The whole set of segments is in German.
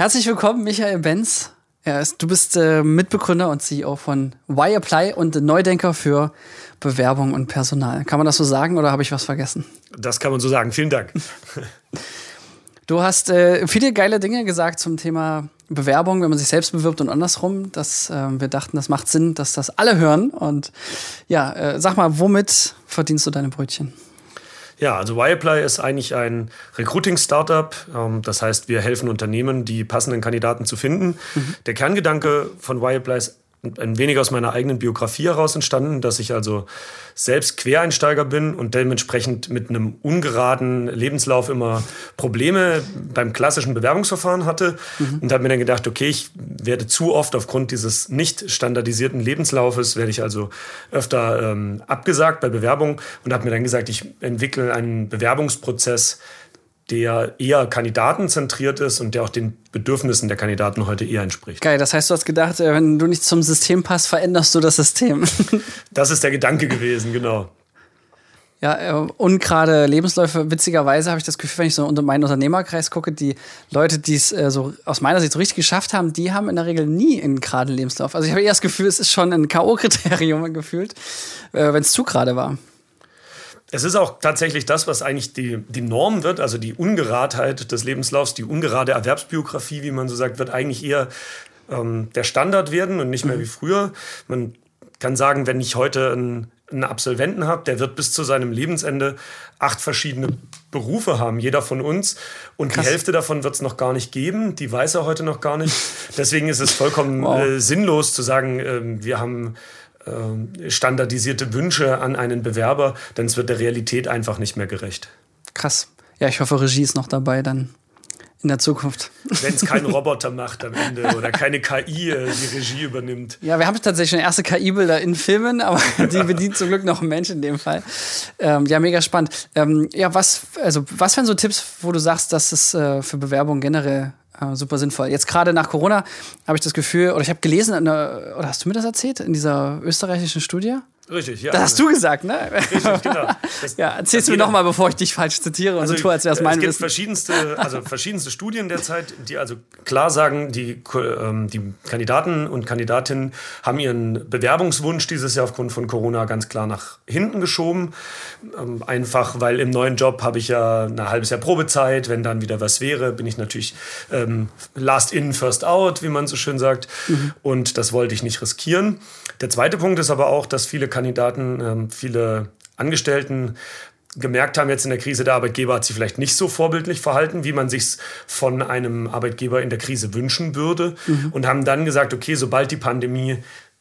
Herzlich willkommen, Michael Benz. du bist äh, Mitbegründer und CEO von Why Apply und Neudenker für Bewerbung und Personal. Kann man das so sagen oder habe ich was vergessen? Das kann man so sagen. Vielen Dank. Du hast äh, viele geile Dinge gesagt zum Thema Bewerbung, wenn man sich selbst bewirbt und andersrum. Dass äh, wir dachten, das macht Sinn, dass das alle hören. Und ja, äh, sag mal, womit verdienst du deine Brötchen? Ja, also Wireplay ist eigentlich ein Recruiting-Startup. Ähm, das heißt, wir helfen Unternehmen, die passenden Kandidaten zu finden. Mhm. Der Kerngedanke von Wireplay ist ein wenig aus meiner eigenen Biografie heraus entstanden, dass ich also selbst Quereinsteiger bin und dementsprechend mit einem ungeraden Lebenslauf immer Probleme beim klassischen Bewerbungsverfahren hatte mhm. und habe mir dann gedacht, okay, ich werde zu oft aufgrund dieses nicht standardisierten Lebenslaufes, werde ich also öfter ähm, abgesagt bei Bewerbungen und habe mir dann gesagt, ich entwickle einen Bewerbungsprozess, der eher kandidatenzentriert ist und der auch den Bedürfnissen der Kandidaten heute eher entspricht. Geil, das heißt, du hast gedacht, äh, wenn du nicht zum System passt, veränderst du das System. das ist der Gedanke gewesen, genau. Ja, äh, und gerade Lebensläufe, witzigerweise habe ich das Gefühl, wenn ich so unter meinen Unternehmerkreis gucke, die Leute, die es äh, so aus meiner Sicht so richtig geschafft haben, die haben in der Regel nie einen geraden Lebenslauf. Also ich habe eher das Gefühl, es ist schon ein K.O.-Kriterium gefühlt, wenn es zu gerade war. Es ist auch tatsächlich das, was eigentlich die, die Norm wird, also die Ungeradheit des Lebenslaufs, die ungerade Erwerbsbiografie, wie man so sagt, wird eigentlich eher ähm, der Standard werden und nicht mehr mhm. wie früher. Man kann sagen, wenn ich heute einen, einen Absolventen habe, der wird bis zu seinem Lebensende acht verschiedene Berufe haben, jeder von uns. Und Krass. die Hälfte davon wird es noch gar nicht geben. Die weiß er heute noch gar nicht. Deswegen ist es vollkommen wow. äh, sinnlos zu sagen, äh, wir haben standardisierte Wünsche an einen Bewerber, denn es wird der Realität einfach nicht mehr gerecht. Krass. Ja, ich hoffe, Regie ist noch dabei dann in der Zukunft. Wenn es kein Roboter macht am Ende oder keine KI äh, die Regie übernimmt. Ja, wir haben tatsächlich schon erste KI-Bilder in Filmen, aber die bedient zum Glück noch ein Mensch in dem Fall. Ähm, ja, mega spannend. Ähm, ja, was, also, was wären so Tipps, wo du sagst, dass es äh, für Bewerbungen generell äh, super sinnvoll. Jetzt gerade nach Corona habe ich das Gefühl, oder ich habe gelesen, oder hast du mir das erzählt, in dieser österreichischen Studie? Richtig, ja. Das hast du gesagt, ne? Richtig, genau. Das, ja, erzählst du mir nochmal, bevor ich dich falsch zitiere und also, so tue, als wäre es mein Es gibt Wissen. verschiedenste, also verschiedenste Studien derzeit, die also klar sagen, die, ähm, die Kandidaten und Kandidatinnen haben ihren Bewerbungswunsch dieses Jahr aufgrund von Corona ganz klar nach hinten geschoben. Ähm, einfach, weil im neuen Job habe ich ja ein halbes Jahr Probezeit. Wenn dann wieder was wäre, bin ich natürlich ähm, last in, first out, wie man so schön sagt. Mhm. Und das wollte ich nicht riskieren. Der zweite Punkt ist aber auch, dass viele Kandidaten, ähm, viele Angestellten gemerkt haben jetzt in der Krise, der Arbeitgeber hat sich vielleicht nicht so vorbildlich verhalten, wie man sich von einem Arbeitgeber in der Krise wünschen würde. Mhm. Und haben dann gesagt, okay, sobald die Pandemie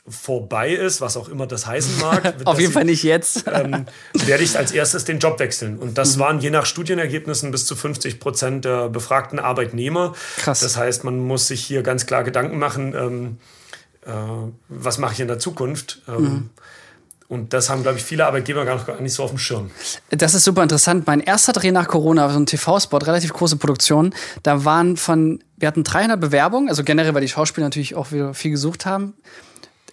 vorbei ist, was auch immer das heißen mag. Auf jeden Fall nicht jetzt. ähm, werde ich als erstes den Job wechseln. Und das mhm. waren je nach Studienergebnissen bis zu 50 Prozent der befragten Arbeitnehmer. Krass. Das heißt, man muss sich hier ganz klar Gedanken machen, ähm, äh, was mache ich in der Zukunft. Ähm, mhm. Und das haben, glaube ich, viele Arbeitgeber gar nicht so auf dem Schirm. Das ist super interessant. Mein erster Dreh nach Corona, so ein TV-Spot, relativ große Produktion. Da waren von, wir hatten 300 Bewerbungen, also generell, weil die Schauspieler natürlich auch wieder viel gesucht haben,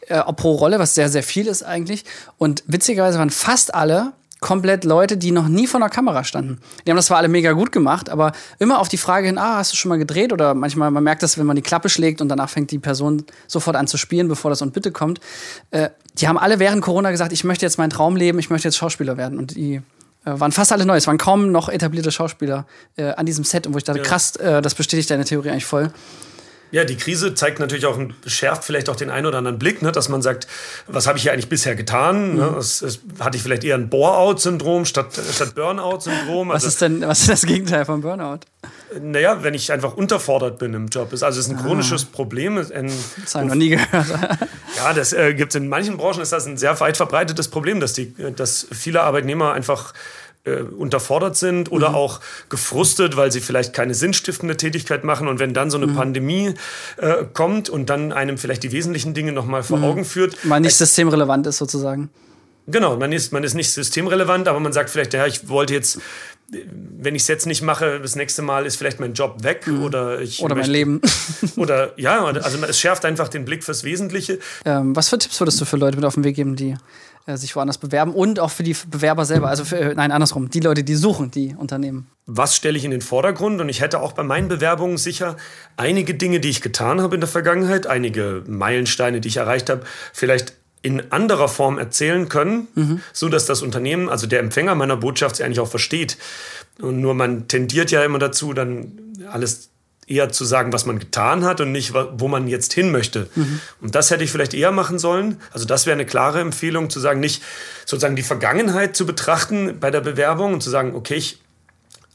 äh, pro Rolle, was sehr, sehr viel ist eigentlich. Und witzigerweise waren fast alle komplett Leute, die noch nie vor der Kamera standen. Die haben das zwar alle mega gut gemacht, aber immer auf die Frage hin, ah, hast du schon mal gedreht? Oder manchmal, man merkt das, wenn man die Klappe schlägt und danach fängt die Person sofort an zu spielen, bevor das und bitte kommt. Äh, die haben alle während Corona gesagt, ich möchte jetzt meinen Traum leben, ich möchte jetzt Schauspieler werden. Und die äh, waren fast alle neu. Es waren kaum noch etablierte Schauspieler äh, an diesem Set. Und wo ich dachte, ja. krass, äh, das bestätigt deine Theorie eigentlich voll. Ja, die Krise zeigt natürlich auch, schärft vielleicht auch den einen oder anderen Blick, ne, dass man sagt, was habe ich hier eigentlich bisher getan? Ne? Mhm. Ne? Es, es, hatte ich vielleicht eher ein Bore-out-Syndrom statt, statt Burnout-Syndrom? Was also, ist denn was ist das Gegenteil von Burnout? Naja, wenn ich einfach unterfordert bin im Job. Also es ist ein ah. chronisches Problem. Ein, das habe ich noch nie gehört. ja, das äh, gibt es in manchen Branchen, ist das ein sehr weit verbreitetes Problem, dass, die, dass viele Arbeitnehmer einfach äh, unterfordert sind oder mhm. auch gefrustet, weil sie vielleicht keine sinnstiftende Tätigkeit machen. Und wenn dann so eine mhm. Pandemie äh, kommt und dann einem vielleicht die wesentlichen Dinge nochmal vor mhm. Augen führt. Mal nicht systemrelevant ist sozusagen. Genau, man ist, man ist nicht systemrelevant, aber man sagt vielleicht, ja, ich wollte jetzt, wenn ich es jetzt nicht mache, das nächste Mal ist vielleicht mein Job weg mhm. oder ich. Oder möchte, mein Leben. oder ja, also es schärft einfach den Blick fürs Wesentliche. Ähm, was für Tipps würdest du für Leute mit auf den Weg geben, die äh, sich woanders bewerben und auch für die Bewerber selber? Also für, äh, nein, andersrum, die Leute, die suchen, die Unternehmen. Was stelle ich in den Vordergrund? Und ich hätte auch bei meinen Bewerbungen sicher einige Dinge, die ich getan habe in der Vergangenheit, einige Meilensteine, die ich erreicht habe, vielleicht in anderer Form erzählen können, mhm. so dass das Unternehmen, also der Empfänger meiner Botschaft, sie eigentlich auch versteht. Und nur man tendiert ja immer dazu, dann alles eher zu sagen, was man getan hat und nicht, wo man jetzt hin möchte. Mhm. Und das hätte ich vielleicht eher machen sollen. Also das wäre eine klare Empfehlung, zu sagen, nicht sozusagen die Vergangenheit zu betrachten bei der Bewerbung und zu sagen, okay, ich,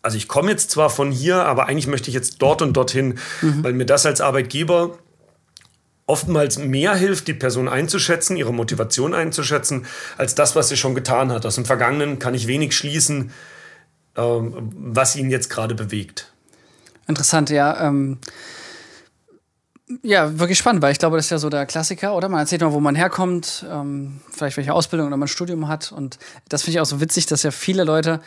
also ich komme jetzt zwar von hier, aber eigentlich möchte ich jetzt dort und dorthin, mhm. weil mir das als Arbeitgeber oftmals mehr hilft, die Person einzuschätzen, ihre Motivation einzuschätzen, als das, was sie schon getan hat. Aus dem Vergangenen kann ich wenig schließen, ähm, was ihn jetzt gerade bewegt. Interessant, ja. Ähm ja, wirklich spannend, weil ich glaube, das ist ja so der Klassiker, oder? Man erzählt mal, wo man herkommt, ähm, vielleicht welche Ausbildung oder man ein Studium hat. Und das finde ich auch so witzig, dass ja viele Leute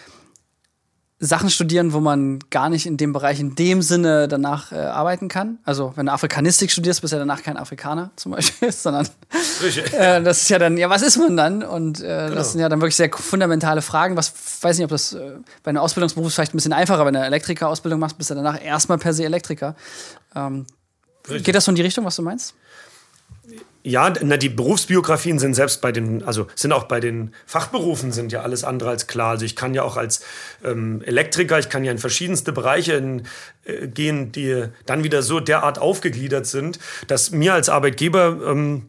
Sachen studieren, wo man gar nicht in dem Bereich in dem Sinne danach äh, arbeiten kann. Also wenn du Afrikanistik studierst, bist du ja danach kein Afrikaner zum Beispiel, sondern äh, das ist ja dann, ja, was ist man dann? Und äh, genau. das sind ja dann wirklich sehr fundamentale Fragen. Was weiß nicht, ob das äh, bei einem Ausbildungsberuf ist vielleicht ein bisschen einfacher, wenn du eine Elektrikerausbildung machst, bist du danach erstmal per se Elektriker. Ähm, geht das so in die Richtung, was du meinst? Ja, na, die Berufsbiografien sind selbst bei den, also sind auch bei den Fachberufen sind ja alles andere als klar. Also ich kann ja auch als ähm, Elektriker, ich kann ja in verschiedenste Bereiche in, äh, gehen, die dann wieder so derart aufgegliedert sind, dass mir als Arbeitgeber ähm,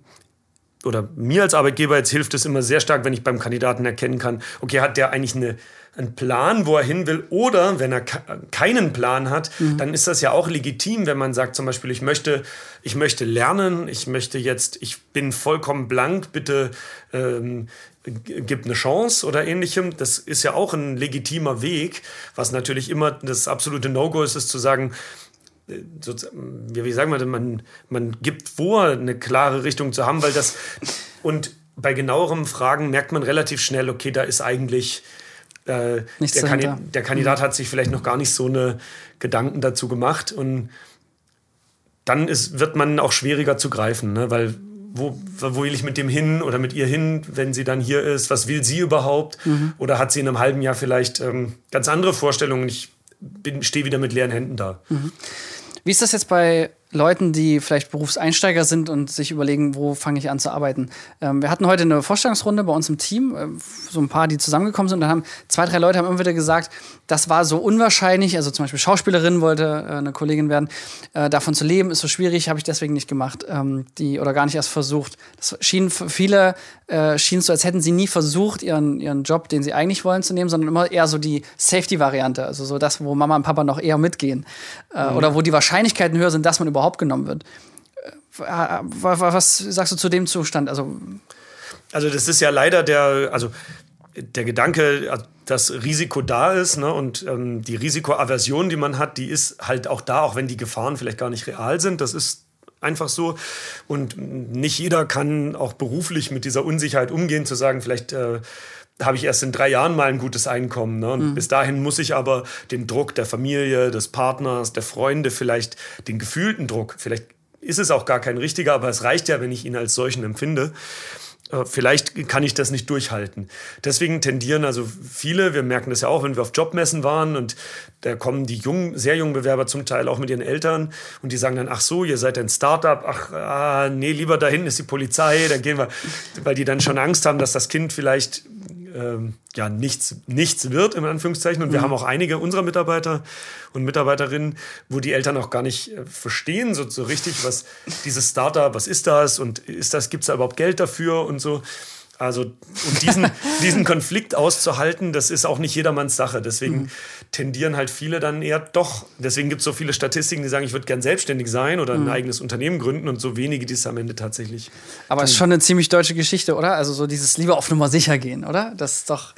oder mir als Arbeitgeber jetzt hilft es immer sehr stark, wenn ich beim Kandidaten erkennen kann, okay, hat der eigentlich eine einen Plan, wo er hin will, oder wenn er keinen Plan hat, mhm. dann ist das ja auch legitim, wenn man sagt zum Beispiel, ich möchte, ich möchte lernen, ich möchte jetzt, ich bin vollkommen blank, bitte ähm, gib eine Chance oder ähnlichem. Das ist ja auch ein legitimer Weg, was natürlich immer das absolute No-Go ist, ist zu sagen, äh, wie sagen wir, man, man gibt vor, eine klare Richtung zu haben, weil das und bei genauerem Fragen merkt man relativ schnell, okay, da ist eigentlich äh, der, Kandi der, Kandidat mhm. hat sich vielleicht noch gar nicht so eine Gedanken dazu gemacht und dann ist, wird man auch schwieriger zu greifen, ne? weil wo, wo will ich mit dem hin oder mit ihr hin, wenn sie dann hier ist? Was will sie überhaupt? Mhm. Oder hat sie in einem halben Jahr vielleicht ähm, ganz andere Vorstellungen? Ich stehe wieder mit leeren Händen da. Mhm. Wie ist das jetzt bei Leuten, die vielleicht Berufseinsteiger sind und sich überlegen, wo fange ich an zu arbeiten. Ähm, wir hatten heute eine Vorstellungsrunde bei uns im Team, äh, so ein paar, die zusammengekommen sind. Und dann haben zwei, drei Leute haben immer wieder gesagt, das war so unwahrscheinlich. Also zum Beispiel Schauspielerin wollte äh, eine Kollegin werden. Äh, davon zu leben ist so schwierig, habe ich deswegen nicht gemacht. Ähm, die oder gar nicht erst versucht. Das schien für viele äh, schien so, als hätten sie nie versucht, ihren, ihren Job, den sie eigentlich wollen, zu nehmen, sondern immer eher so die Safety-Variante. Also so das, wo Mama und Papa noch eher mitgehen. Äh, mhm. Oder wo die Wahrscheinlichkeiten höher sind, dass man überhaupt überhaupt genommen wird. Äh, was sagst du zu dem Zustand? Also, also das ist ja leider der, also der Gedanke, dass Risiko da ist ne, und ähm, die Risikoaversion, die man hat, die ist halt auch da, auch wenn die Gefahren vielleicht gar nicht real sind. Das ist einfach so. Und nicht jeder kann auch beruflich mit dieser Unsicherheit umgehen, zu sagen, vielleicht äh, habe ich erst in drei Jahren mal ein gutes Einkommen. Ne? Und mhm. bis dahin muss ich aber den Druck der Familie, des Partners, der Freunde, vielleicht den gefühlten Druck, vielleicht ist es auch gar kein richtiger, aber es reicht ja, wenn ich ihn als solchen empfinde. Äh, vielleicht kann ich das nicht durchhalten. Deswegen tendieren also viele, wir merken das ja auch, wenn wir auf Jobmessen waren und da kommen die jungen, sehr jungen Bewerber zum Teil auch mit ihren Eltern und die sagen dann, ach so, ihr seid ein Startup, ach ah, nee, lieber da hinten ist die Polizei, da gehen wir, weil die dann schon Angst haben, dass das Kind vielleicht ähm, ja, nichts, nichts wird, in Anführungszeichen. Und wir mhm. haben auch einige unserer Mitarbeiter und Mitarbeiterinnen, wo die Eltern auch gar nicht äh, verstehen, so, so richtig, was dieses Startup, was ist das und ist das, gibt es da überhaupt Geld dafür und so. Also, und diesen, diesen Konflikt auszuhalten, das ist auch nicht jedermanns Sache. Deswegen mhm. tendieren halt viele dann eher doch. Deswegen gibt es so viele Statistiken, die sagen, ich würde gern selbstständig sein oder mhm. ein eigenes Unternehmen gründen und so wenige, die es am Ende tatsächlich. Aber es ist schon eine ziemlich deutsche Geschichte, oder? Also, so dieses lieber auf Nummer sicher gehen, oder? Das ist doch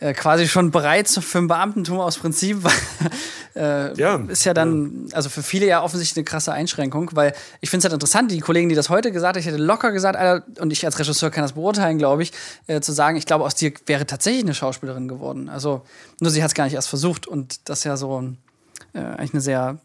äh, quasi schon bereit für ein Beamtentum aus Prinzip. äh, ja, ist ja dann, also für viele ja offensichtlich eine krasse Einschränkung, weil ich finde es halt interessant, die Kollegen, die das heute gesagt haben, ich hätte locker gesagt, Alter, und ich als Regisseur kann das beurteilen, glaube ich, äh, zu sagen, ich glaube, aus dir wäre tatsächlich eine Schauspielerin geworden. Also nur sie hat es gar nicht erst versucht und das ja so ein äh, eigentlich eine sehr,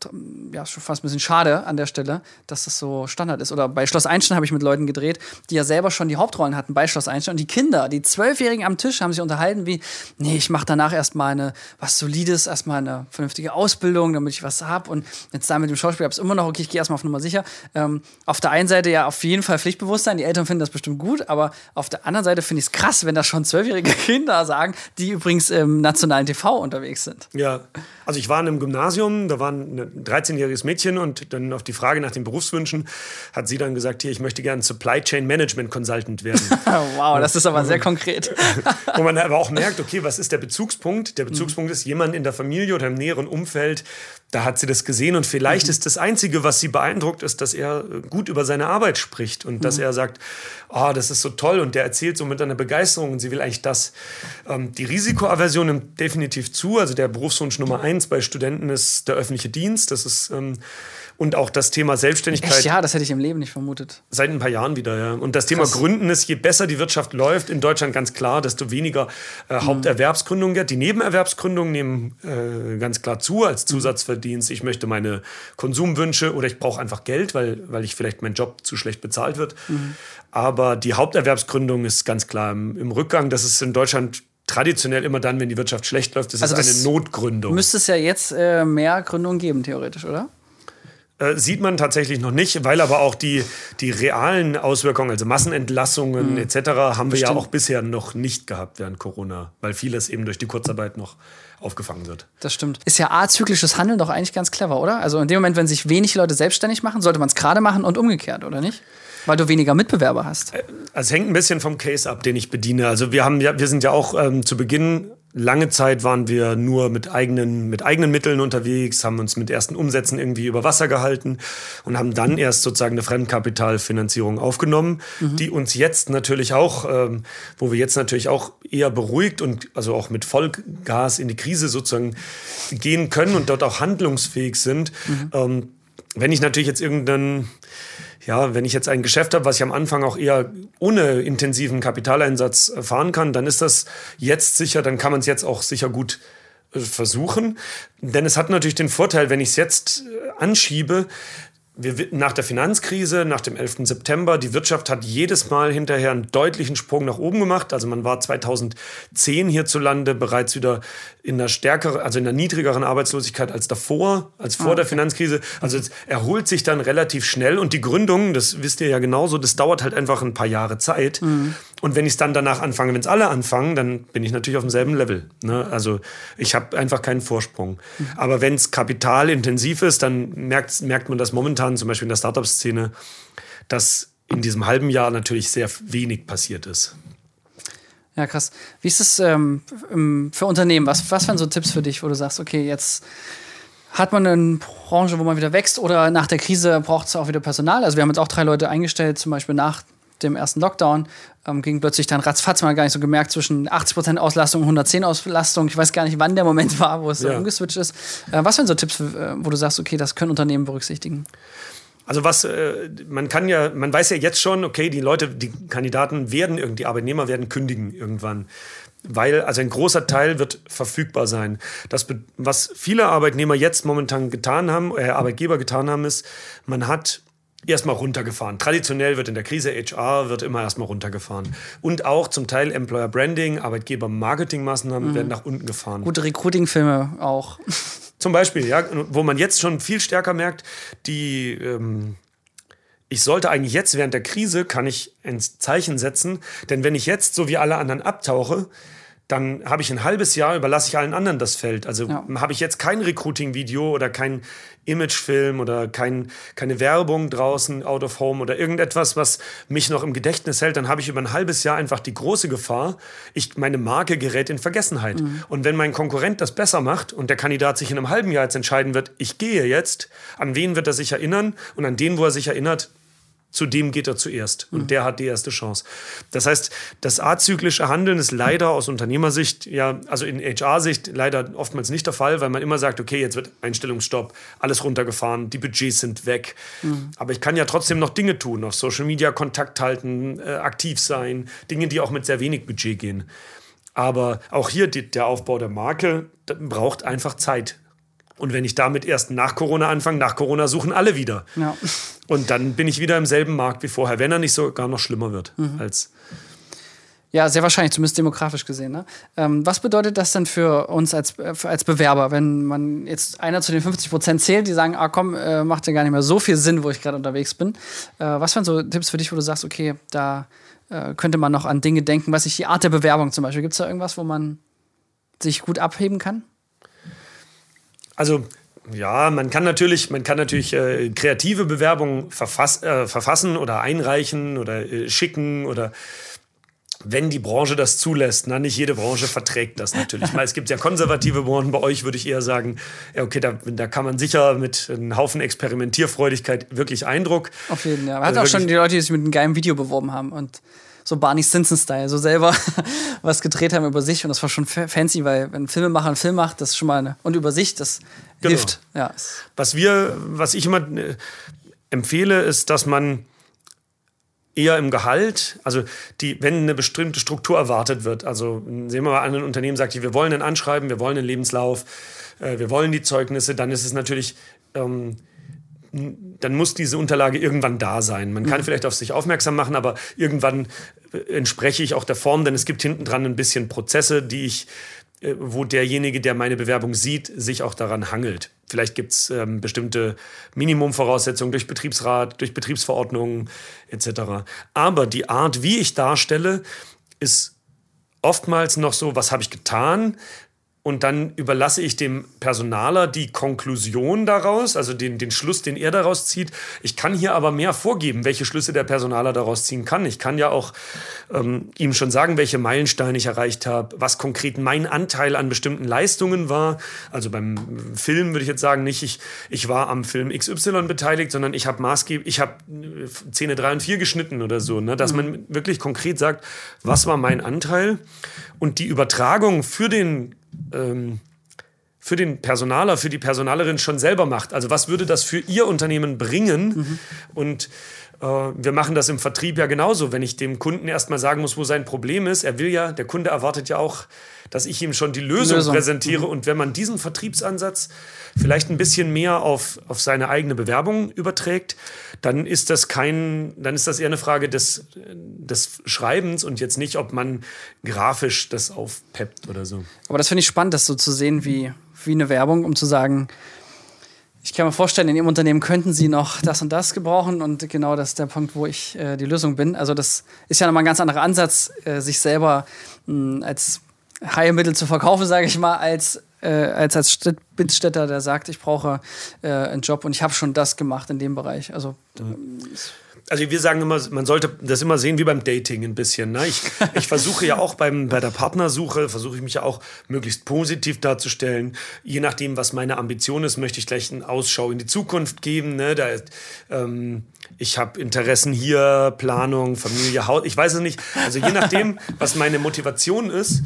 ja, schon fast ein bisschen schade an der Stelle, dass das so Standard ist. Oder bei Schloss Einstein habe ich mit Leuten gedreht, die ja selber schon die Hauptrollen hatten bei Schloss Einstein. Und die Kinder, die Zwölfjährigen am Tisch, haben sich unterhalten wie, nee, ich mache danach erstmal eine, was Solides, erstmal eine vernünftige Ausbildung, damit ich was habe. Und jetzt da mit dem Schauspiel habe ich immer noch, okay, ich gehe erstmal auf Nummer sicher. Ähm, auf der einen Seite ja auf jeden Fall Pflichtbewusstsein, die Eltern finden das bestimmt gut, aber auf der anderen Seite finde ich es krass, wenn das schon zwölfjährige Kinder sagen, die übrigens im nationalen TV unterwegs sind. Ja, also ich war in einem Gymnasium, da war ein 13-jähriges Mädchen und dann auf die Frage nach den Berufswünschen hat sie dann gesagt, hier, ich möchte gerne Supply Chain Management Consultant werden. wow, das ist aber sehr konkret. Wo man aber auch merkt, okay, was ist der Bezugspunkt? Der Bezugspunkt mhm. ist jemand in der Familie oder im näheren Umfeld, da hat sie das gesehen und vielleicht mhm. ist das Einzige, was sie beeindruckt, ist, dass er gut über seine Arbeit spricht und mhm. dass er sagt, oh, das ist so toll und der erzählt so mit einer Begeisterung und sie will eigentlich das. Ähm, die Risikoaversion nimmt definitiv zu, also der Berufswunsch Nummer eins bei Studenten ist der öffentliche Dienst, das ist ähm, und auch das Thema Selbstständigkeit. Echt? Ja, das hätte ich im Leben nicht vermutet. Seit ein paar Jahren wieder, ja. Und das Thema Krass. Gründen ist, je besser die Wirtschaft läuft, in Deutschland ganz klar, desto weniger äh, mhm. Haupterwerbsgründungen wird. Die Nebenerwerbsgründungen nehmen äh, ganz klar zu als Zusatzverdienst. Ich möchte meine Konsumwünsche oder ich brauche einfach Geld, weil, weil ich vielleicht mein Job zu schlecht bezahlt wird. Mhm. Aber die Haupterwerbsgründung ist ganz klar im, im Rückgang. Das ist in Deutschland traditionell immer dann, wenn die Wirtschaft schlecht läuft, das also ist eine Notgründung. Müsste es ja jetzt äh, mehr Gründungen geben, theoretisch, oder? Äh, sieht man tatsächlich noch nicht, weil aber auch die, die realen Auswirkungen, also Massenentlassungen mhm. etc., haben wir Bestimmt. ja auch bisher noch nicht gehabt während Corona, weil vieles eben durch die Kurzarbeit noch aufgefangen wird. Das stimmt. Ist ja azyklisches Handeln doch eigentlich ganz clever, oder? Also in dem Moment, wenn sich wenig Leute selbstständig machen, sollte man es gerade machen und umgekehrt, oder nicht? Weil du weniger Mitbewerber hast. Äh, es hängt ein bisschen vom Case ab, den ich bediene. Also wir haben ja, wir sind ja auch ähm, zu Beginn lange Zeit waren wir nur mit eigenen, mit eigenen Mitteln unterwegs, haben uns mit ersten Umsätzen irgendwie über Wasser gehalten und haben dann erst sozusagen eine Fremdkapitalfinanzierung aufgenommen, mhm. die uns jetzt natürlich auch, ähm, wo wir jetzt natürlich auch eher beruhigt und also auch mit Vollgas in die Krise sozusagen gehen können und dort auch handlungsfähig sind. Mhm. Ähm, wenn ich natürlich jetzt irgendeinen ja, wenn ich jetzt ein Geschäft habe, was ich am Anfang auch eher ohne intensiven Kapitaleinsatz fahren kann, dann ist das jetzt sicher, dann kann man es jetzt auch sicher gut äh, versuchen. Denn es hat natürlich den Vorteil, wenn ich es jetzt äh, anschiebe, wir, nach der Finanzkrise, nach dem 11. September, die Wirtschaft hat jedes Mal hinterher einen deutlichen Sprung nach oben gemacht. Also man war 2010 hierzulande bereits wieder in einer stärkeren, also in einer niedrigeren Arbeitslosigkeit als davor, als vor ah, okay. der Finanzkrise. Also es erholt sich dann relativ schnell und die Gründung, das wisst ihr ja genauso, das dauert halt einfach ein paar Jahre Zeit. Mhm. Und wenn ich es dann danach anfange, wenn es alle anfangen, dann bin ich natürlich auf demselben Level. Ne? Also ich habe einfach keinen Vorsprung. Mhm. Aber wenn es kapitalintensiv ist, dann merkt, merkt man das momentan, zum Beispiel in der Startup-Szene, dass in diesem halben Jahr natürlich sehr wenig passiert ist. Ja, krass. Wie ist es ähm, für Unternehmen? Was, was wären so Tipps für dich, wo du sagst, okay, jetzt hat man eine Branche, wo man wieder wächst oder nach der Krise braucht es auch wieder Personal? Also wir haben jetzt auch drei Leute eingestellt, zum Beispiel nach dem ersten Lockdown ähm, ging plötzlich dann ratzfatz, man hat gar nicht so gemerkt, zwischen 80% Auslastung und 110 Auslastung. Ich weiß gar nicht, wann der Moment war, wo es ja. umgeswitcht ist. Äh, was sind so Tipps, äh, wo du sagst, okay, das können Unternehmen berücksichtigen? Also was, äh, man kann ja, man weiß ja jetzt schon, okay, die Leute, die Kandidaten werden irgendwie, Arbeitnehmer werden kündigen irgendwann. Weil, also ein großer Teil wird verfügbar sein. Das, was viele Arbeitnehmer jetzt momentan getan haben, äh, Arbeitgeber getan haben, ist, man hat erstmal runtergefahren. Traditionell wird in der Krise HR wird immer erstmal runtergefahren. Und auch zum Teil Employer Branding, Arbeitgeber-Marketing-Maßnahmen mhm. werden nach unten gefahren. Gute Recruiting-Filme auch. Zum Beispiel, ja, wo man jetzt schon viel stärker merkt, die ähm, ich sollte eigentlich jetzt während der Krise, kann ich ein Zeichen setzen, denn wenn ich jetzt so wie alle anderen abtauche, dann habe ich ein halbes Jahr, überlasse ich allen anderen das Feld. Also ja. habe ich jetzt kein Recruiting-Video oder kein Imagefilm oder kein, keine Werbung draußen, out of home oder irgendetwas, was mich noch im Gedächtnis hält, dann habe ich über ein halbes Jahr einfach die große Gefahr, ich, meine Marke gerät in Vergessenheit. Mhm. Und wenn mein Konkurrent das besser macht und der Kandidat sich in einem halben Jahr jetzt entscheiden wird, ich gehe jetzt, an wen wird er sich erinnern und an den, wo er sich erinnert, zu dem geht er zuerst und mhm. der hat die erste Chance. Das heißt, das azyklische Handeln ist leider aus Unternehmersicht, ja, also in HR-Sicht leider oftmals nicht der Fall, weil man immer sagt, okay, jetzt wird Einstellungsstopp, alles runtergefahren, die Budgets sind weg. Mhm. Aber ich kann ja trotzdem noch Dinge tun, auf Social Media Kontakt halten, äh, aktiv sein, Dinge, die auch mit sehr wenig Budget gehen. Aber auch hier die, der Aufbau der Marke braucht einfach Zeit. Und wenn ich damit erst nach Corona anfange, nach Corona suchen alle wieder. Ja. Und dann bin ich wieder im selben Markt wie vorher, wenn er nicht sogar noch schlimmer wird mhm. als. Ja, sehr wahrscheinlich, zumindest demografisch gesehen. Ne? Ähm, was bedeutet das denn für uns als, äh, als Bewerber, wenn man jetzt einer zu den 50 Prozent zählt, die sagen, ah komm, äh, macht ja gar nicht mehr so viel Sinn, wo ich gerade unterwegs bin. Äh, was wären so Tipps für dich, wo du sagst, okay, da äh, könnte man noch an Dinge denken, was ich die Art der Bewerbung zum Beispiel, gibt es da irgendwas, wo man sich gut abheben kann? Also ja, man kann natürlich, man kann natürlich äh, kreative Bewerbungen verfass, äh, verfassen oder einreichen oder äh, schicken oder wenn die Branche das zulässt. Na, nicht jede Branche verträgt das natürlich. es gibt ja konservative Branchen. Bei euch würde ich eher sagen, ja, okay, da, da kann man sicher mit einem Haufen Experimentierfreudigkeit wirklich Eindruck. Auf jeden Fall. Ja. Man hat also auch schon die Leute, die sich mit einem geilen Video beworben haben und so Barney Stinson-Style, so selber was gedreht haben über sich und das war schon fancy, weil wenn ein Filmemacher einen Film macht, das ist schon mal eine, und über sich, das genau. hilft. Ja. Was wir, was ich immer äh, empfehle, ist, dass man eher im Gehalt, also die, wenn eine bestimmte Struktur erwartet wird, also sehen wir mal an, ein Unternehmen sagt, wir wollen ein Anschreiben, wir wollen einen Lebenslauf, äh, wir wollen die Zeugnisse, dann ist es natürlich ähm, dann muss diese Unterlage irgendwann da sein. Man kann mhm. vielleicht auf sich aufmerksam machen, aber irgendwann äh, entspreche ich auch der Form, denn es gibt hinten dran ein bisschen Prozesse, die ich, äh, wo derjenige, der meine Bewerbung sieht, sich auch daran hangelt. Vielleicht gibt es ähm, bestimmte Minimumvoraussetzungen durch Betriebsrat, durch Betriebsverordnungen etc. Aber die Art, wie ich darstelle, ist oftmals noch so, was habe ich getan? Und dann überlasse ich dem Personaler die Konklusion daraus, also den, den Schluss, den er daraus zieht. Ich kann hier aber mehr vorgeben, welche Schlüsse der Personaler daraus ziehen kann. Ich kann ja auch ähm, ihm schon sagen, welche Meilensteine ich erreicht habe, was konkret mein Anteil an bestimmten Leistungen war. Also beim Film würde ich jetzt sagen, nicht ich, ich war am Film XY beteiligt, sondern ich habe maßgeblich, ich habe äh, Szene 3 und 4 geschnitten oder so. Ne? Dass man wirklich konkret sagt, was war mein Anteil und die Übertragung für den ähm, für den Personaler, für die Personalerin schon selber macht. Also was würde das für ihr Unternehmen bringen? Mhm. Und wir machen das im Vertrieb ja genauso. Wenn ich dem Kunden erstmal sagen muss, wo sein Problem ist, er will ja, der Kunde erwartet ja auch, dass ich ihm schon die Lösung, Lösung. präsentiere. Mhm. Und wenn man diesen Vertriebsansatz vielleicht ein bisschen mehr auf, auf seine eigene Bewerbung überträgt, dann ist das kein, dann ist das eher eine Frage des, des Schreibens und jetzt nicht, ob man grafisch das aufpeppt oder so. Aber das finde ich spannend, das so zu sehen wie, wie eine Werbung, um zu sagen, ich kann mir vorstellen, in Ihrem Unternehmen könnten Sie noch das und das gebrauchen und genau das ist der Punkt, wo ich äh, die Lösung bin. Also das ist ja nochmal ein ganz anderer Ansatz, äh, sich selber mh, als Heilmittel zu verkaufen, sage ich mal, als äh, als als Bittstätter, der sagt, ich brauche äh, einen Job und ich habe schon das gemacht in dem Bereich. Also also wir sagen immer, man sollte das immer sehen wie beim Dating ein bisschen. Ne? Ich, ich versuche ja auch beim, bei der Partnersuche, versuche ich mich ja auch möglichst positiv darzustellen. Je nachdem, was meine Ambition ist, möchte ich gleich einen Ausschau in die Zukunft geben. Ne? Da, ähm, ich habe Interessen hier, Planung, Familie, Haus, ich weiß es nicht. Also je nachdem, was meine Motivation ist,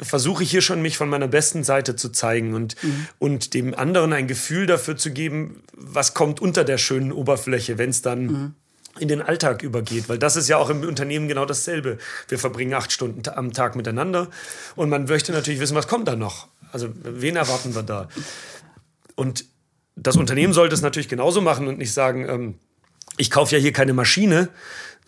versuche ich hier schon mich von meiner besten Seite zu zeigen und, mhm. und dem anderen ein Gefühl dafür zu geben, was kommt unter der schönen Oberfläche, wenn es dann mhm in den Alltag übergeht, weil das ist ja auch im Unternehmen genau dasselbe. Wir verbringen acht Stunden am Tag miteinander und man möchte natürlich wissen, was kommt da noch. Also wen erwarten wir da? Und das Unternehmen sollte es natürlich genauso machen und nicht sagen, ähm, ich kaufe ja hier keine Maschine,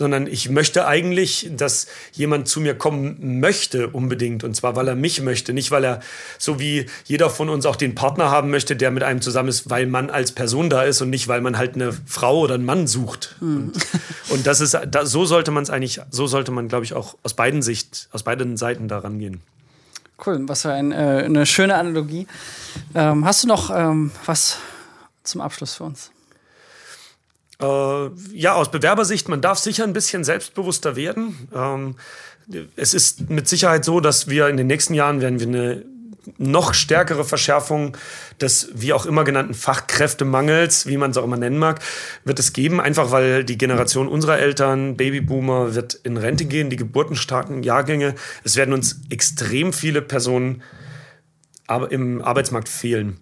sondern ich möchte eigentlich, dass jemand zu mir kommen möchte unbedingt. Und zwar, weil er mich möchte, nicht weil er, so wie jeder von uns auch den Partner haben möchte, der mit einem zusammen ist, weil man als Person da ist und nicht, weil man halt eine Frau oder einen Mann sucht. Hm. Und, und, das ist, da, so sollte man es eigentlich, so sollte man, glaube ich, auch aus beiden Sicht, aus beiden Seiten daran gehen. Cool, was für ein, äh, eine schöne Analogie. Ähm, hast du noch ähm, was zum Abschluss für uns? Äh, ja, aus Bewerbersicht, man darf sicher ein bisschen selbstbewusster werden. Ähm, es ist mit Sicherheit so, dass wir in den nächsten Jahren werden wir eine noch stärkere Verschärfung des wie auch immer genannten Fachkräftemangels, wie man es auch immer nennen mag, wird es geben, einfach weil die Generation unserer Eltern, Babyboomer, wird in Rente gehen, die geburtenstarken Jahrgänge. Es werden uns extrem viele Personen im Arbeitsmarkt fehlen.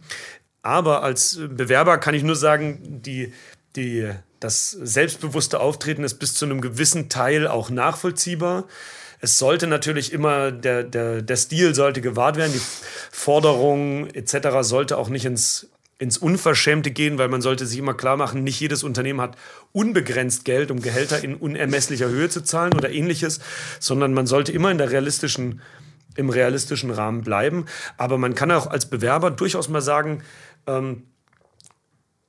Aber als Bewerber kann ich nur sagen, die, die, das selbstbewusste Auftreten ist bis zu einem gewissen Teil auch nachvollziehbar. Es sollte natürlich immer, der, der, der Stil sollte gewahrt werden, die Forderung etc. sollte auch nicht ins, ins Unverschämte gehen, weil man sollte sich immer klar machen, nicht jedes Unternehmen hat unbegrenzt Geld, um Gehälter in unermesslicher Höhe zu zahlen oder ähnliches, sondern man sollte immer in der realistischen, im realistischen Rahmen bleiben. Aber man kann auch als Bewerber durchaus mal sagen, ähm,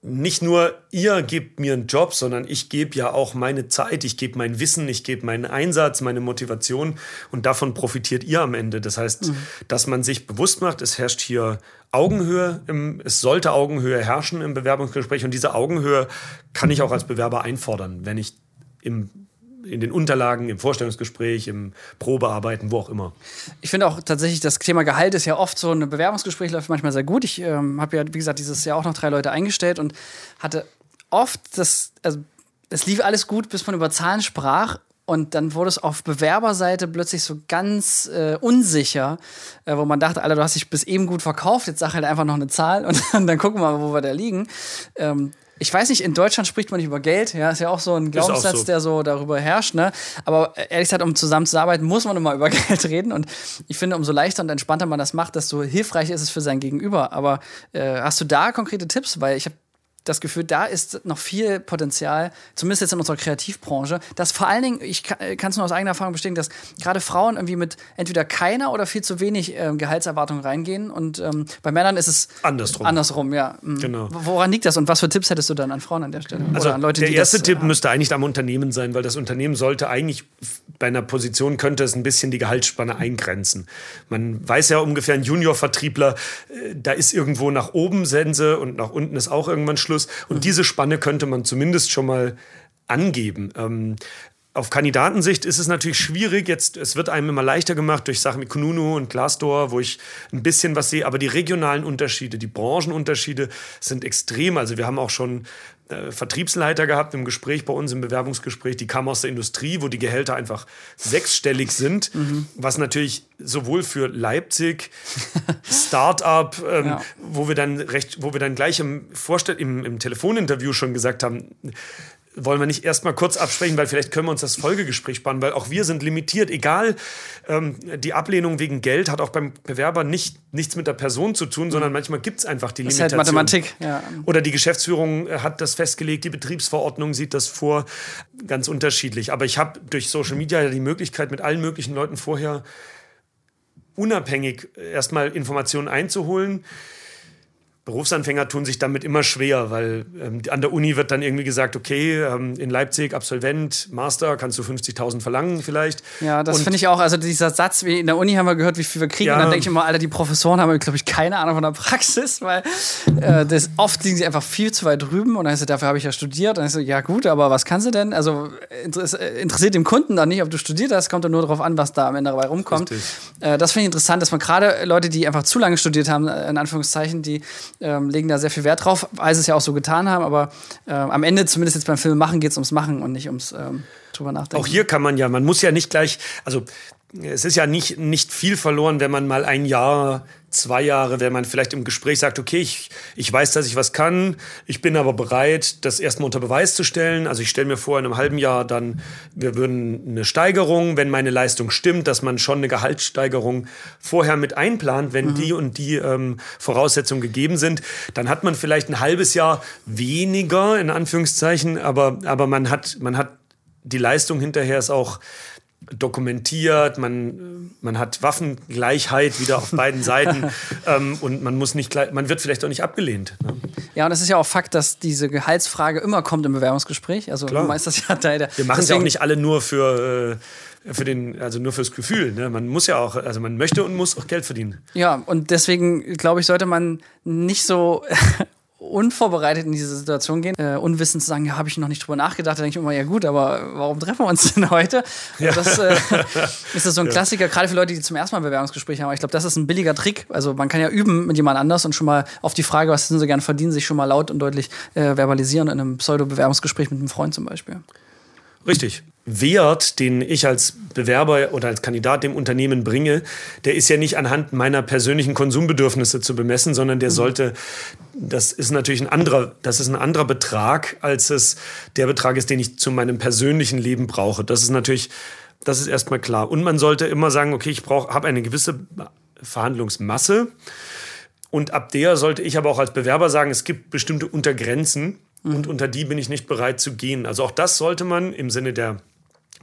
nicht nur ihr gebt mir einen Job, sondern ich gebe ja auch meine Zeit, ich gebe mein Wissen, ich gebe meinen Einsatz, meine Motivation und davon profitiert ihr am Ende. Das heißt, mhm. dass man sich bewusst macht, es herrscht hier Augenhöhe, im, es sollte Augenhöhe herrschen im Bewerbungsgespräch und diese Augenhöhe kann ich auch als Bewerber einfordern, wenn ich im in den Unterlagen, im Vorstellungsgespräch, im Probearbeiten, wo auch immer. Ich finde auch tatsächlich, das Thema Gehalt ist ja oft so, ein Bewerbungsgespräch läuft manchmal sehr gut. Ich ähm, habe ja, wie gesagt, dieses Jahr auch noch drei Leute eingestellt und hatte oft das, also es lief alles gut, bis man über Zahlen sprach. Und dann wurde es auf Bewerberseite plötzlich so ganz äh, unsicher, äh, wo man dachte, Alter, du hast dich bis eben gut verkauft, jetzt sag halt einfach noch eine Zahl und dann, dann gucken wir mal, wo wir da liegen. Ähm, ich weiß nicht, in Deutschland spricht man nicht über Geld, ja, ist ja auch so ein Glaubenssatz, so. der so darüber herrscht, ne? Aber ehrlich gesagt, um zusammen zu arbeiten, muss man immer über Geld reden. Und ich finde, umso leichter und entspannter man das macht, desto hilfreicher ist es für sein Gegenüber. Aber äh, hast du da konkrete Tipps? Weil ich habe das Gefühl, da ist noch viel Potenzial, zumindest jetzt in unserer Kreativbranche, dass vor allen Dingen, ich kann es nur aus eigener Erfahrung bestätigen, dass gerade Frauen irgendwie mit entweder keiner oder viel zu wenig äh, Gehaltserwartungen reingehen und ähm, bei Männern ist es andersrum. Andersrum, ja. Mhm. Genau. Woran liegt das und was für Tipps hättest du dann an Frauen an der Stelle? Also Leute, der erste das, Tipp äh, müsste eigentlich am Unternehmen sein, weil das Unternehmen sollte eigentlich bei einer Position könnte es ein bisschen die Gehaltsspanne eingrenzen. Man weiß ja ungefähr, ein Junior-Vertriebler, äh, da ist irgendwo nach oben Sense und nach unten ist auch irgendwann Schluss. Und mhm. diese Spanne könnte man zumindest schon mal angeben. Ähm, auf Kandidatensicht ist es natürlich schwierig. Jetzt, es wird einem immer leichter gemacht durch Sachen wie Kununu und Glassdoor, wo ich ein bisschen was sehe. Aber die regionalen Unterschiede, die Branchenunterschiede sind extrem. Also wir haben auch schon äh, Vertriebsleiter gehabt im Gespräch bei uns im Bewerbungsgespräch, die kamen aus der Industrie, wo die Gehälter einfach sechsstellig sind, mhm. was natürlich sowohl für Leipzig, Startup, ähm, ja. wo wir dann recht, wo wir dann gleich im Vorstell im, im Telefoninterview schon gesagt haben, wollen wir nicht erstmal kurz absprechen, weil vielleicht können wir uns das Folgegespräch spannen, weil auch wir sind limitiert. Egal, ähm, die Ablehnung wegen Geld hat auch beim Bewerber nicht, nichts mit der Person zu tun, sondern mhm. manchmal gibt es einfach die Limitation. Das ist halt Mathematik, ja. Oder die Geschäftsführung äh, hat das festgelegt, die Betriebsverordnung sieht das vor, ganz unterschiedlich. Aber ich habe durch Social Media ja die Möglichkeit, mit allen möglichen Leuten vorher unabhängig erstmal Informationen einzuholen. Berufsanfänger tun sich damit immer schwer, weil ähm, an der Uni wird dann irgendwie gesagt, okay, ähm, in Leipzig Absolvent, Master, kannst du 50.000 verlangen vielleicht. Ja, das finde ich auch, also dieser Satz, wie in der Uni haben wir gehört, wie viel wir kriegen, ja. und dann denke ich immer, Alter, die Professoren haben, glaube ich, keine Ahnung von der Praxis, weil äh, das, oft liegen sie einfach viel zu weit drüben und dann ist dafür habe ich ja studiert, und dann ist so, ja gut, aber was kannst du denn? Also äh, interessiert dem Kunden dann nicht, ob du studiert hast, kommt dann nur darauf an, was da am Ende dabei rumkommt. Äh, das finde ich interessant, dass man gerade Leute, die einfach zu lange studiert haben, in Anführungszeichen, die ähm, legen da sehr viel Wert drauf, weil sie es ja auch so getan haben, aber äh, am Ende, zumindest jetzt beim Film machen, geht es ums Machen und nicht ums ähm, drüber nachdenken. Auch hier kann man ja, man muss ja nicht gleich, also es ist ja nicht, nicht viel verloren, wenn man mal ein Jahr, zwei Jahre, wenn man vielleicht im Gespräch sagt, okay, ich, ich weiß, dass ich was kann, ich bin aber bereit, das erstmal unter Beweis zu stellen. Also ich stelle mir vor, in einem halben Jahr dann, wir würden eine Steigerung, wenn meine Leistung stimmt, dass man schon eine Gehaltssteigerung vorher mit einplant, wenn mhm. die und die ähm, Voraussetzungen gegeben sind. Dann hat man vielleicht ein halbes Jahr weniger, in Anführungszeichen, aber, aber man hat, man hat die Leistung hinterher ist auch dokumentiert, man, man hat Waffengleichheit wieder auf beiden Seiten ähm, und man muss nicht, man wird vielleicht auch nicht abgelehnt. Ne? Ja, und es ist ja auch Fakt, dass diese Gehaltsfrage immer kommt im Bewerbungsgespräch. Also Klar. das ja Teil der. Wir machen es ja auch nicht alle nur für äh, für den, also nur fürs Gefühl. Ne? Man muss ja auch, also man möchte und muss auch Geld verdienen. Ja, und deswegen glaube ich, sollte man nicht so unvorbereitet in diese Situation gehen, äh, unwissend zu sagen, ja, habe ich noch nicht drüber nachgedacht, da denke ich immer, ja gut, aber warum treffen wir uns denn heute? Ja. Das äh, ist das so ein ja. Klassiker, gerade für Leute, die zum ersten Mal Bewerbungsgespräche haben. Ich glaube, das ist ein billiger Trick. Also man kann ja üben mit jemand anders und schon mal auf die Frage, was sind sie gerne verdienen, sich schon mal laut und deutlich äh, verbalisieren in einem Pseudo-Bewerbungsgespräch mit einem Freund zum Beispiel. Richtig. Wert, den ich als Bewerber oder als Kandidat dem Unternehmen bringe, der ist ja nicht anhand meiner persönlichen Konsumbedürfnisse zu bemessen, sondern der mhm. sollte, das ist natürlich ein anderer, das ist ein anderer Betrag, als es der Betrag ist, den ich zu meinem persönlichen Leben brauche. Das ist natürlich, das ist erstmal klar. Und man sollte immer sagen, okay, ich brauche, habe eine gewisse Verhandlungsmasse. Und ab der sollte ich aber auch als Bewerber sagen, es gibt bestimmte Untergrenzen mhm. und unter die bin ich nicht bereit zu gehen. Also auch das sollte man im Sinne der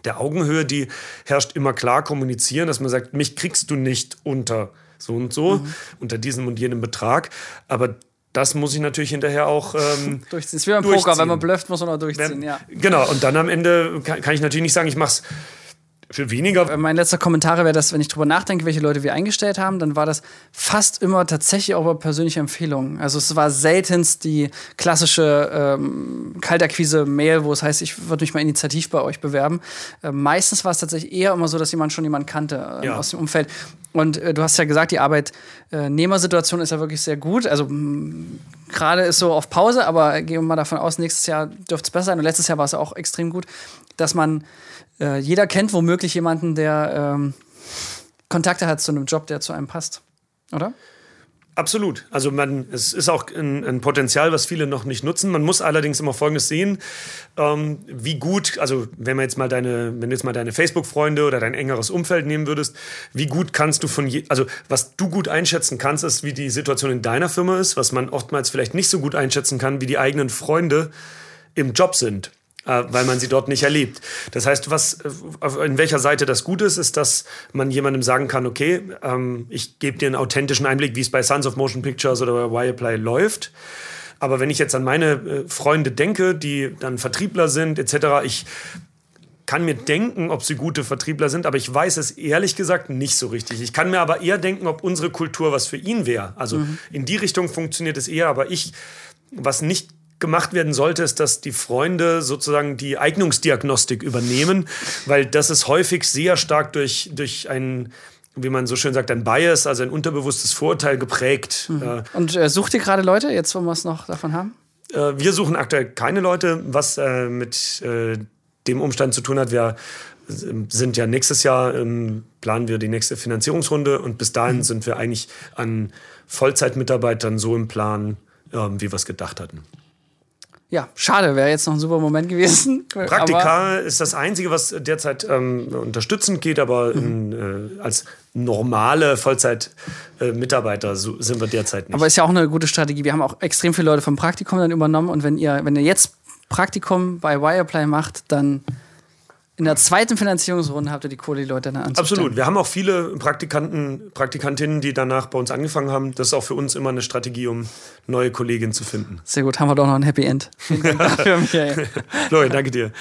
der Augenhöhe, die herrscht, immer klar kommunizieren, dass man sagt, mich kriegst du nicht unter so und so, mhm. unter diesem und jenem Betrag. Aber das muss ich natürlich hinterher auch ähm, durchziehen. Es ist wie beim Poker, wenn man blufft, muss man auch durchziehen. Wenn, ja. Genau, und dann am Ende kann, kann ich natürlich nicht sagen, ich mache es für weniger. Äh, mein letzter Kommentar wäre, dass, wenn ich drüber nachdenke, welche Leute wir eingestellt haben, dann war das fast immer tatsächlich auch über persönliche Empfehlungen. Also es war seltenst die klassische ähm, Kaltakquise-Mail, wo es heißt, ich würde mich mal initiativ bei euch bewerben. Äh, meistens war es tatsächlich eher immer so, dass jemand schon jemanden kannte äh, ja. aus dem Umfeld. Und äh, du hast ja gesagt, die Arbeitnehmersituation ist ja wirklich sehr gut. Also gerade ist so auf Pause, aber gehen wir mal davon aus, nächstes Jahr dürfte es besser sein. Und letztes Jahr war es auch extrem gut, dass man äh, jeder kennt womöglich jemanden, der ähm, Kontakte hat zu einem Job, der zu einem passt, oder? Absolut. Also man, es ist auch ein, ein, Potenzial, was viele noch nicht nutzen. Man muss allerdings immer Folgendes sehen: ähm, Wie gut, also wenn man jetzt mal deine, wenn du jetzt mal deine Facebook-Freunde oder dein engeres Umfeld nehmen würdest, wie gut kannst du von, je, also was du gut einschätzen kannst, ist, wie die Situation in deiner Firma ist, was man oftmals vielleicht nicht so gut einschätzen kann, wie die eigenen Freunde im Job sind. Äh, weil man sie dort nicht erlebt. Das heißt, was, äh, in welcher Seite das gut ist, ist, dass man jemandem sagen kann, okay, ähm, ich gebe dir einen authentischen Einblick, wie es bei Sons of Motion Pictures oder bei Wireplay läuft. Aber wenn ich jetzt an meine äh, Freunde denke, die dann Vertriebler sind etc., ich kann mir denken, ob sie gute Vertriebler sind, aber ich weiß es ehrlich gesagt nicht so richtig. Ich kann mir aber eher denken, ob unsere Kultur was für ihn wäre. Also mhm. in die Richtung funktioniert es eher, aber ich, was nicht gemacht werden sollte, ist, dass die Freunde sozusagen die Eignungsdiagnostik übernehmen, weil das ist häufig sehr stark durch, durch ein wie man so schön sagt, ein Bias, also ein unterbewusstes Vorurteil geprägt. Mhm. Äh, Und äh, sucht ihr gerade Leute, jetzt wo wir es noch davon haben? Äh, wir suchen aktuell keine Leute, was äh, mit äh, dem Umstand zu tun hat. Wir sind ja nächstes Jahr, ähm, planen wir die nächste Finanzierungsrunde und bis dahin mhm. sind wir eigentlich an Vollzeitmitarbeitern so im Plan, ähm, wie wir es gedacht hatten ja, schade, wäre jetzt noch ein super Moment gewesen. Praktika ist das Einzige, was derzeit ähm, unterstützend geht, aber mhm. in, äh, als normale Vollzeit-Mitarbeiter äh, so sind wir derzeit nicht. Aber ist ja auch eine gute Strategie. Wir haben auch extrem viele Leute vom Praktikum dann übernommen und wenn ihr, wenn ihr jetzt Praktikum bei Wireplay macht, dann in der zweiten Finanzierungsrunde habt ihr die Kohle, die Leute dann anzustellen. Absolut. Wir haben auch viele Praktikanten, Praktikantinnen, die danach bei uns angefangen haben. Das ist auch für uns immer eine Strategie, um neue Kolleginnen zu finden. Sehr gut. Haben wir doch noch ein Happy End. Vielen Dank dafür, Michael. Florian, danke dir.